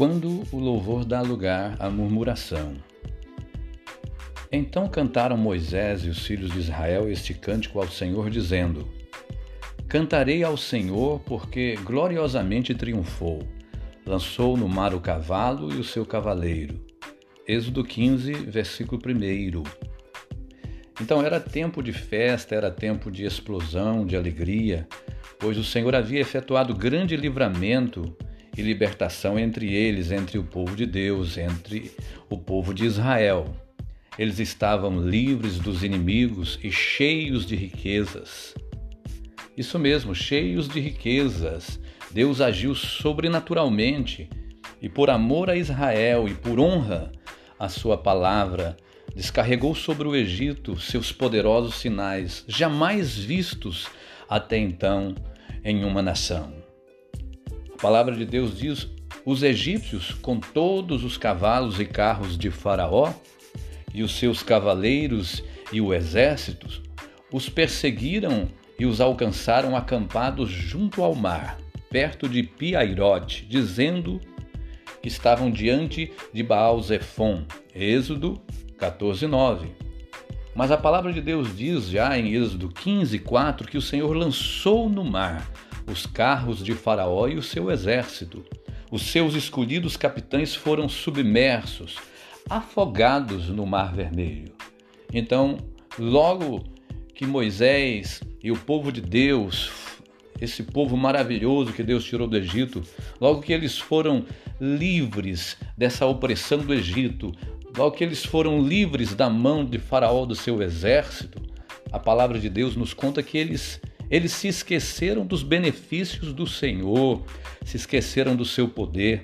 quando o louvor dá lugar à murmuração. Então cantaram Moisés e os filhos de Israel este cântico ao Senhor, dizendo: Cantarei ao Senhor, porque gloriosamente triunfou. Lançou no mar o cavalo e o seu cavaleiro. Êxodo 15, versículo 1. Então era tempo de festa, era tempo de explosão, de alegria, pois o Senhor havia efetuado grande livramento e libertação entre eles, entre o povo de Deus, entre o povo de Israel. Eles estavam livres dos inimigos e cheios de riquezas. Isso mesmo, cheios de riquezas. Deus agiu sobrenaturalmente e, por amor a Israel e por honra à sua palavra, descarregou sobre o Egito seus poderosos sinais, jamais vistos até então em uma nação. A palavra de Deus diz: os egípcios, com todos os cavalos e carros de Faraó, e os seus cavaleiros e o exército, os perseguiram e os alcançaram acampados junto ao mar, perto de Piairote, dizendo que estavam diante de Baal-Zephon. Êxodo 14:9. Mas a palavra de Deus diz já em Êxodo 15:4 que o Senhor lançou no mar os carros de Faraó e o seu exército. Os seus escolhidos capitães foram submersos, afogados no Mar Vermelho. Então, logo que Moisés e o povo de Deus, esse povo maravilhoso que Deus tirou do Egito, logo que eles foram livres dessa opressão do Egito, logo que eles foram livres da mão de Faraó do seu exército, a palavra de Deus nos conta que eles eles se esqueceram dos benefícios do Senhor, se esqueceram do seu poder.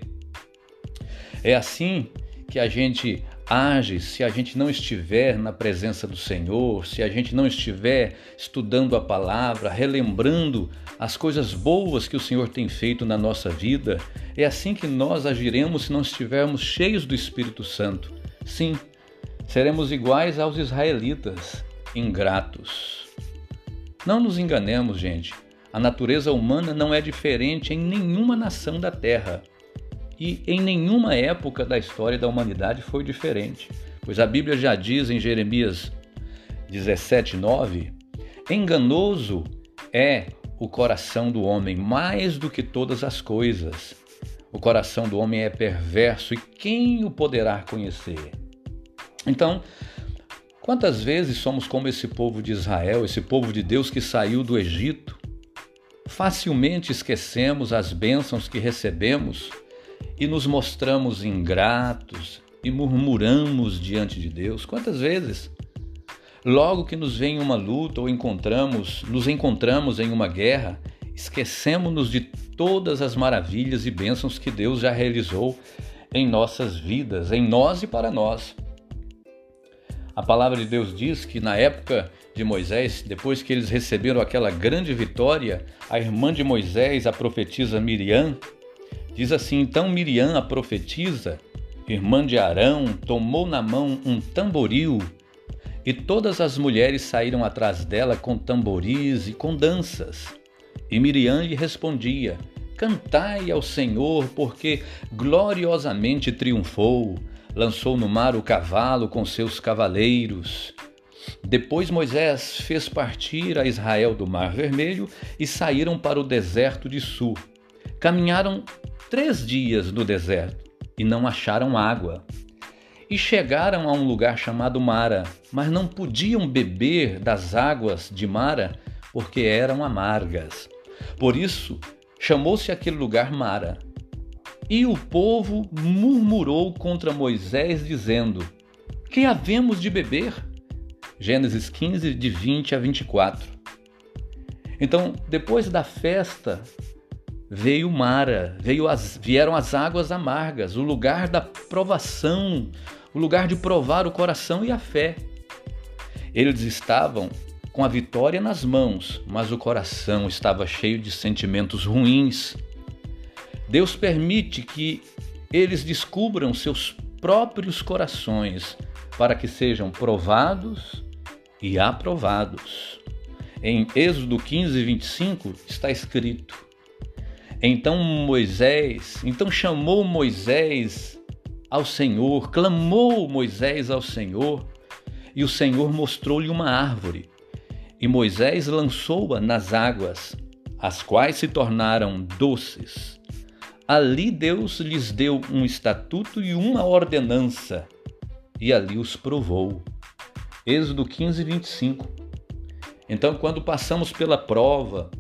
É assim que a gente age se a gente não estiver na presença do Senhor, se a gente não estiver estudando a palavra, relembrando as coisas boas que o Senhor tem feito na nossa vida. É assim que nós agiremos se não estivermos cheios do Espírito Santo. Sim, seremos iguais aos israelitas, ingratos. Não nos enganemos, gente. A natureza humana não é diferente em nenhuma nação da Terra. E em nenhuma época da história da humanidade foi diferente, pois a Bíblia já diz em Jeremias 17:9, enganoso é o coração do homem mais do que todas as coisas. O coração do homem é perverso e quem o poderá conhecer? Então, Quantas vezes somos como esse povo de Israel, esse povo de Deus que saiu do Egito? Facilmente esquecemos as bênçãos que recebemos e nos mostramos ingratos e murmuramos diante de Deus. Quantas vezes? Logo que nos vem uma luta ou encontramos, nos encontramos em uma guerra, esquecemos-nos de todas as maravilhas e bênçãos que Deus já realizou em nossas vidas, em nós e para nós. A palavra de Deus diz que na época de Moisés, depois que eles receberam aquela grande vitória, a irmã de Moisés, a profetisa Miriam, diz assim: Então Miriam, a profetisa, irmã de Arão, tomou na mão um tamboril e todas as mulheres saíram atrás dela com tamboris e com danças. E Miriam lhe respondia: Cantai ao Senhor, porque gloriosamente triunfou lançou no mar o cavalo com seus cavaleiros. Depois Moisés fez partir a Israel do Mar Vermelho e saíram para o deserto de Sul. Caminharam três dias no deserto e não acharam água. E chegaram a um lugar chamado Mara, mas não podiam beber das águas de Mara porque eram amargas. Por isso, chamou-se aquele lugar Mara. E o povo murmurou contra Moisés, dizendo: Que havemos de beber? Gênesis 15, de 20 a 24. Então, depois da festa, veio Mara, veio as, vieram as águas amargas, o lugar da provação, o lugar de provar o coração e a fé. Eles estavam com a vitória nas mãos, mas o coração estava cheio de sentimentos ruins. Deus permite que eles descubram seus próprios corações para que sejam provados e aprovados. Em Êxodo 15, 25 está escrito: Então Moisés, então chamou Moisés ao Senhor, clamou Moisés ao Senhor, e o Senhor mostrou-lhe uma árvore. E Moisés lançou-a nas águas, as quais se tornaram doces. Ali Deus lhes deu um estatuto e uma ordenança, e ali os provou. Êxodo 15, 25. Então, quando passamos pela prova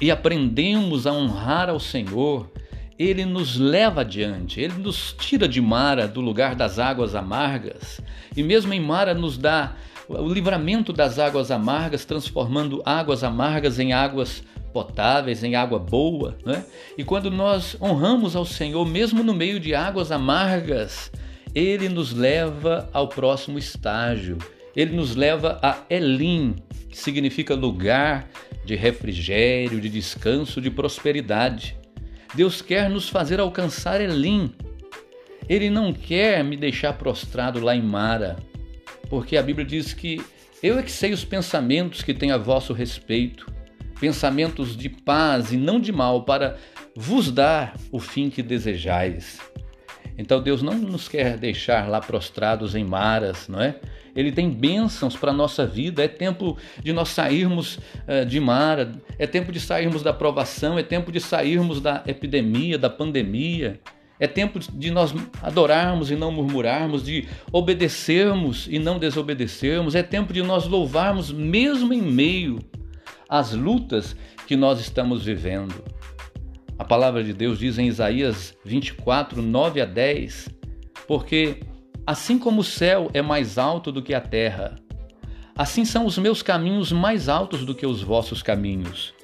e aprendemos a honrar ao Senhor, ele nos leva adiante, ele nos tira de Mara, do lugar das águas amargas, e mesmo em Mara nos dá o livramento das águas amargas, transformando águas amargas em águas potáveis, em água boa. Né? E quando nós honramos ao Senhor, mesmo no meio de águas amargas, Ele nos leva ao próximo estágio. Ele nos leva a Elim, que significa lugar de refrigério, de descanso, de prosperidade. Deus quer nos fazer alcançar Elim. Ele não quer me deixar prostrado lá em Mara porque a Bíblia diz que eu é que sei os pensamentos que tenho a vosso respeito, pensamentos de paz e não de mal, para vos dar o fim que desejais. Então Deus não nos quer deixar lá prostrados em maras, não é? Ele tem bênçãos para a nossa vida. É tempo de nós sairmos uh, de mara, é tempo de sairmos da provação, é tempo de sairmos da epidemia, da pandemia. É tempo de nós adorarmos e não murmurarmos, de obedecermos e não desobedecermos. É tempo de nós louvarmos mesmo em meio às lutas que nós estamos vivendo. A palavra de Deus diz em Isaías 24, 9 a 10: Porque assim como o céu é mais alto do que a terra, assim são os meus caminhos mais altos do que os vossos caminhos,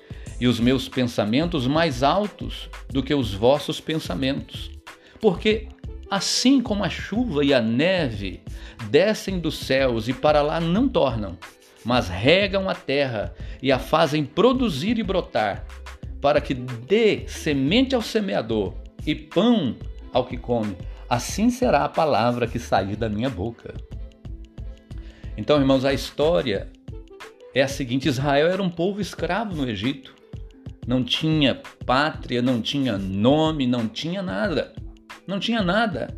e os meus pensamentos mais altos do que os vossos pensamentos. Porque assim como a chuva e a neve descem dos céus e para lá não tornam, mas regam a terra e a fazem produzir e brotar, para que dê semente ao semeador e pão ao que come, assim será a palavra que sair da minha boca. Então, irmãos, a história é a seguinte: Israel era um povo escravo no Egito. Não tinha pátria, não tinha nome, não tinha nada. Não tinha nada.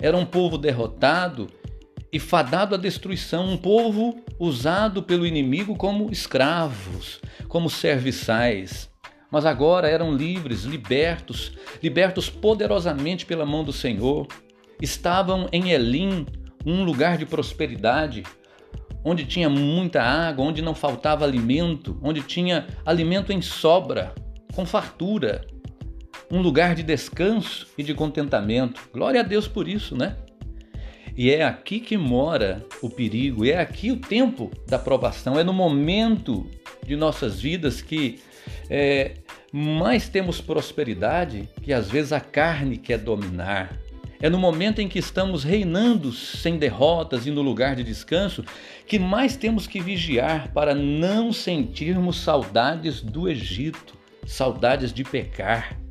Era um povo derrotado e fadado à destruição, um povo usado pelo inimigo como escravos, como serviçais. Mas agora eram livres, libertos, libertos poderosamente pela mão do Senhor. Estavam em Elim, um lugar de prosperidade, onde tinha muita água, onde não faltava alimento, onde tinha alimento em sobra, com fartura um lugar de descanso e de contentamento. Glória a Deus por isso, né? E é aqui que mora o perigo, é aqui o tempo da provação, é no momento de nossas vidas que é, mais temos prosperidade que às vezes a carne quer dominar. É no momento em que estamos reinando sem derrotas e no lugar de descanso que mais temos que vigiar para não sentirmos saudades do Egito, saudades de pecar.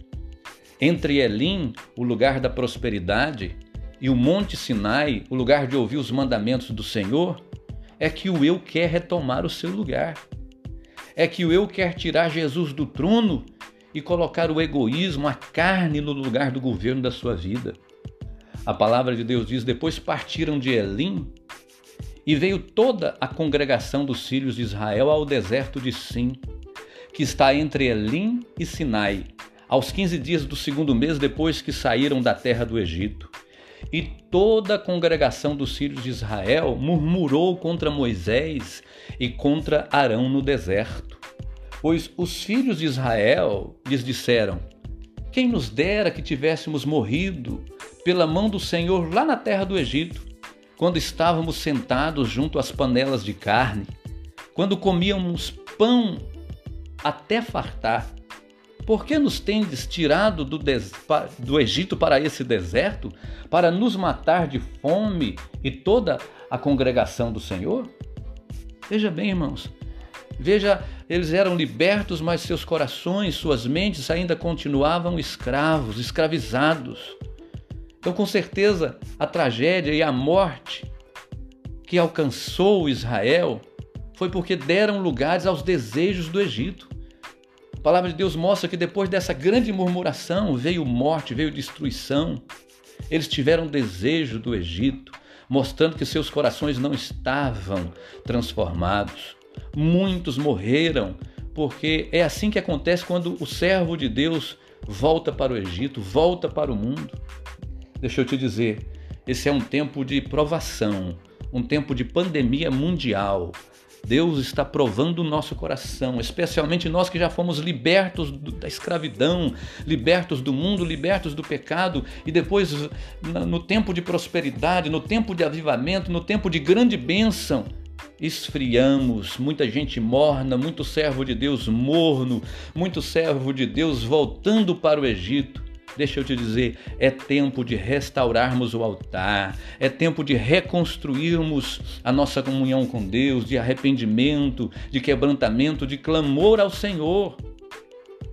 Entre Elim, o lugar da prosperidade, e o Monte Sinai, o lugar de ouvir os mandamentos do Senhor, é que o eu quer retomar o seu lugar. É que o eu quer tirar Jesus do trono e colocar o egoísmo, a carne no lugar do governo da sua vida. A palavra de Deus diz: depois partiram de Elim e veio toda a congregação dos filhos de Israel ao deserto de Sim, que está entre Elim e Sinai, aos 15 dias do segundo mês depois que saíram da terra do Egito. E toda a congregação dos filhos de Israel murmurou contra Moisés e contra Arão no deserto. Pois os filhos de Israel lhes disseram: Quem nos dera que tivéssemos morrido pela mão do Senhor lá na terra do Egito, quando estávamos sentados junto às panelas de carne, quando comíamos pão até fartar por que nos tendes tirado do, des... do Egito para esse deserto, para nos matar de fome e toda a congregação do Senhor? Veja bem, irmãos. Veja, eles eram libertos, mas seus corações, suas mentes ainda continuavam escravos, escravizados. Então, com certeza, a tragédia e a morte que alcançou Israel foi porque deram lugares aos desejos do Egito A palavra de Deus mostra que depois dessa grande murmuração veio morte, veio destruição. Eles tiveram desejo do Egito, mostrando que seus corações não estavam transformados. Muitos morreram, porque é assim que acontece quando o servo de Deus volta para o Egito, volta para o mundo. Deixa eu te dizer, esse é um tempo de provação, um tempo de pandemia mundial. Deus está provando o nosso coração, especialmente nós que já fomos libertos da escravidão, libertos do mundo, libertos do pecado, e depois, no tempo de prosperidade, no tempo de avivamento, no tempo de grande bênção, esfriamos, muita gente morna, muito servo de Deus morno, muito servo de Deus voltando para o Egito. Deixa eu te dizer, é tempo de restaurarmos o altar, é tempo de reconstruirmos a nossa comunhão com Deus, de arrependimento, de quebrantamento, de clamor ao Senhor.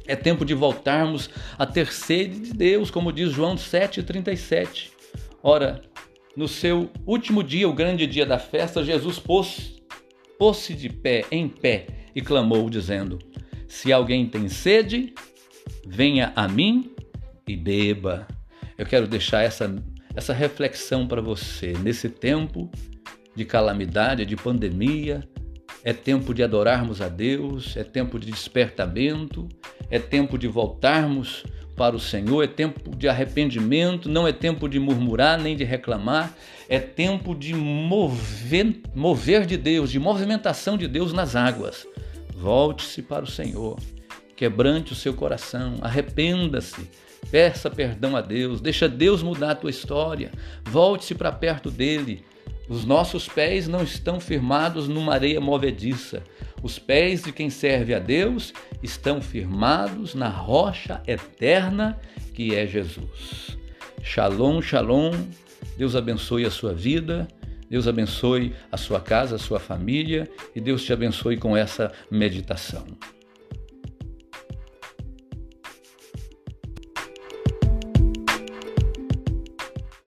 É tempo de voltarmos a ter sede de Deus, como diz João 7,37. Ora, no seu último dia, o grande dia da festa, Jesus pôs-se pôs de pé, em pé, e clamou, dizendo: Se alguém tem sede, venha a mim e beba. Eu quero deixar essa, essa reflexão para você. Nesse tempo de calamidade, de pandemia, é tempo de adorarmos a Deus, é tempo de despertamento, é tempo de voltarmos para o Senhor, é tempo de arrependimento, não é tempo de murmurar nem de reclamar, é tempo de mover, mover de Deus, de movimentação de Deus nas águas. Volte-se para o Senhor, quebrante o seu coração, arrependa-se Peça perdão a Deus, deixa Deus mudar a tua história. Volte-se para perto dele. Os nossos pés não estão firmados numa areia movediça. Os pés de quem serve a Deus estão firmados na rocha eterna que é Jesus. Shalom, shalom. Deus abençoe a sua vida. Deus abençoe a sua casa, a sua família e Deus te abençoe com essa meditação.